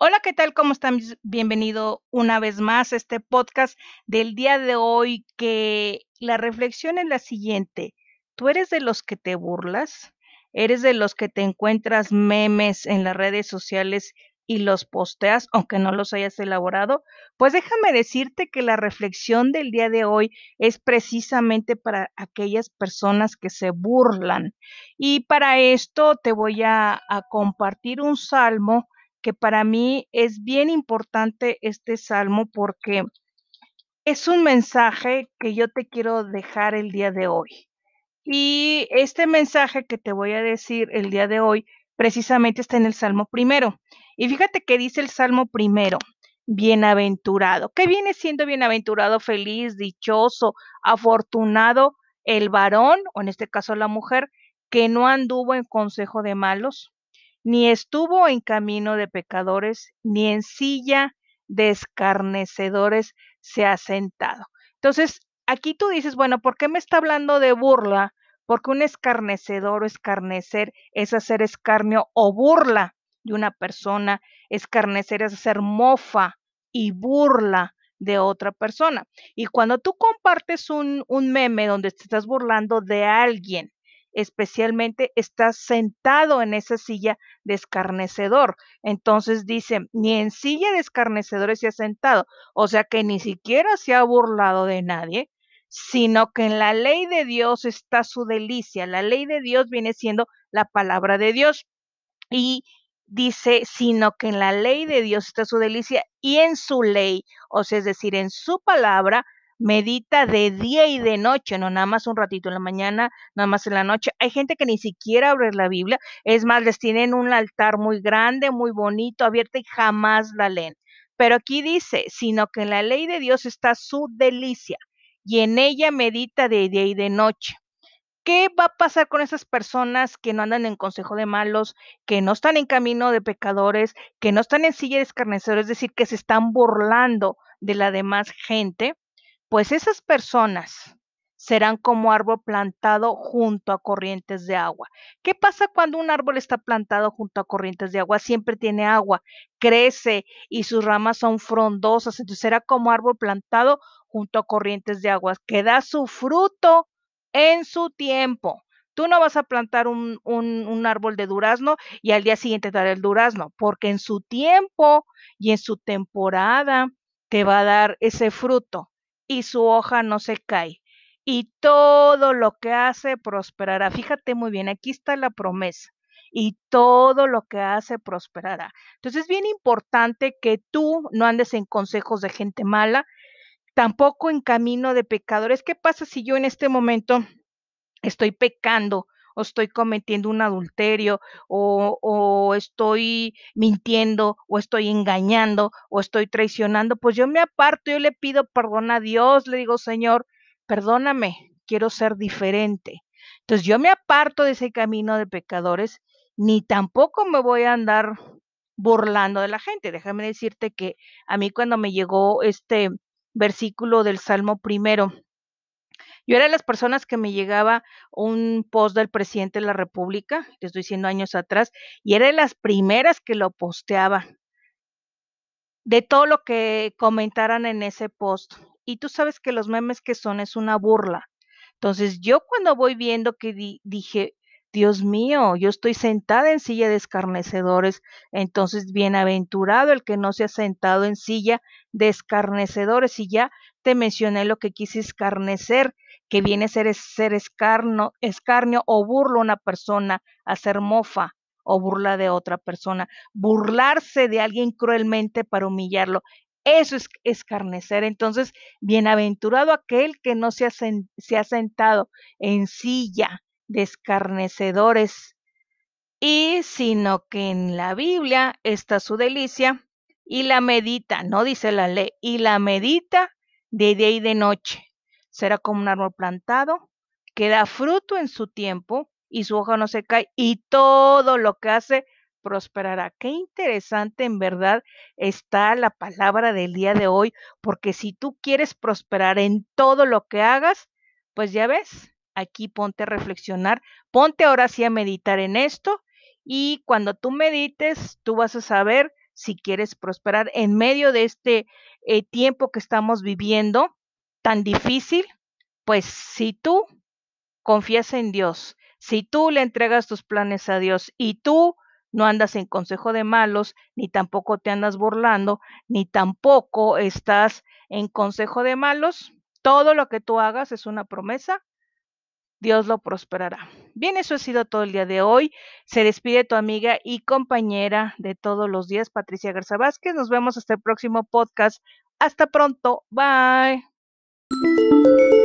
Hola, ¿qué tal? ¿Cómo están? Bienvenido una vez más a este podcast del día de hoy, que la reflexión es la siguiente. ¿Tú eres de los que te burlas? ¿Eres de los que te encuentras memes en las redes sociales y los posteas, aunque no los hayas elaborado? Pues déjame decirte que la reflexión del día de hoy es precisamente para aquellas personas que se burlan. Y para esto te voy a, a compartir un salmo que para mí es bien importante este salmo porque es un mensaje que yo te quiero dejar el día de hoy. Y este mensaje que te voy a decir el día de hoy precisamente está en el Salmo primero. Y fíjate que dice el Salmo primero, bienaventurado. ¿Qué viene siendo bienaventurado, feliz, dichoso, afortunado el varón, o en este caso la mujer, que no anduvo en consejo de malos, ni estuvo en camino de pecadores, ni en silla de escarnecedores se ha sentado. Entonces, aquí tú dices, bueno, ¿por qué me está hablando de burla? Porque un escarnecedor o escarnecer es hacer escarnio o burla de una persona. Escarnecer es hacer mofa y burla de otra persona. Y cuando tú compartes un, un meme donde te estás burlando de alguien, especialmente está sentado en esa silla de escarnecedor. Entonces dice, ni en silla de escarnecedores se ha sentado, o sea que ni siquiera se ha burlado de nadie, sino que en la ley de Dios está su delicia. La ley de Dios viene siendo la palabra de Dios. Y dice, sino que en la ley de Dios está su delicia y en su ley, o sea, es decir, en su palabra, medita de día y de noche, no nada más un ratito en la mañana, nada más en la noche. Hay gente que ni siquiera abre la Biblia, es más, les tienen un altar muy grande, muy bonito, abierto y jamás la leen. Pero aquí dice, sino que en la ley de Dios está su delicia y en ella medita de día y de noche. ¿Qué va a pasar con esas personas que no andan en consejo de malos, que no están en camino de pecadores, que no están en silla de escarnecedores, es decir, que se están burlando de la demás gente? Pues esas personas serán como árbol plantado junto a corrientes de agua. ¿Qué pasa cuando un árbol está plantado junto a corrientes de agua? Siempre tiene agua, crece y sus ramas son frondosas, entonces será como árbol plantado junto a corrientes de agua, que da su fruto en su tiempo. Tú no vas a plantar un, un, árbol de durazno y al día siguiente dar el durazno, porque en su tiempo y en su temporada te va a dar ese fruto y su hoja no se cae. Y todo lo que hace prosperará. Fíjate muy bien, aquí está la promesa. Y todo lo que hace prosperará. Entonces es bien importante que tú no andes en consejos de gente mala, tampoco en camino de pecadores. ¿Qué pasa si yo en este momento estoy pecando o estoy cometiendo un adulterio, o, estoy mintiendo, o estoy engañando, o estoy traicionando, pues yo me aparto, yo le pido perdón a Dios, le digo, Señor, perdóname, quiero ser diferente. Entonces yo me aparto de ese camino de pecadores, ni tampoco me voy a andar burlando de la gente. Déjame decirte que a mí cuando me llegó este versículo del Salmo primero, yo era de las personas que me llegaba un post del presidente de la República, te estoy diciendo años atrás, y era de las primeras que lo posteaba, de todo lo que comentaran en ese post. Y tú sabes que los memes que son es una burla. Entonces yo cuando voy viendo que dije, Dios mío, yo estoy sentada en silla de escarnecedores, entonces bienaventurado el que no se ha sentado en silla de escarnecedores. Y ya te mencioné lo que quise escarnecer, que viene a ser, ser escarnio o burlo a una persona, hacer mofa o burla de otra persona, burlarse de alguien cruelmente para humillarlo. Eso es escarnecer. Entonces, bienaventurado aquel que no se ha, se ha sentado en silla de escarnecedores, y sino que en la Biblia está su delicia y la medita, no dice la ley, y la medita de día y de noche será como un árbol plantado, que da fruto en su tiempo y su hoja no se cae y todo lo que hace prosperará. Qué interesante en verdad está la palabra del día de hoy, porque si tú quieres prosperar en todo lo que hagas, pues ya ves, aquí ponte a reflexionar, ponte ahora sí a meditar en esto y cuando tú medites, tú vas a saber si quieres prosperar en medio de este eh, tiempo que estamos viviendo tan difícil, pues si tú confías en Dios, si tú le entregas tus planes a Dios y tú no andas en consejo de malos, ni tampoco te andas burlando, ni tampoco estás en consejo de malos, todo lo que tú hagas es una promesa Dios lo prosperará. Bien, eso ha sido todo el día de hoy. Se despide tu amiga y compañera de todos los días, Patricia Garza Vázquez. Nos vemos hasta el próximo podcast. Hasta pronto. Bye. Música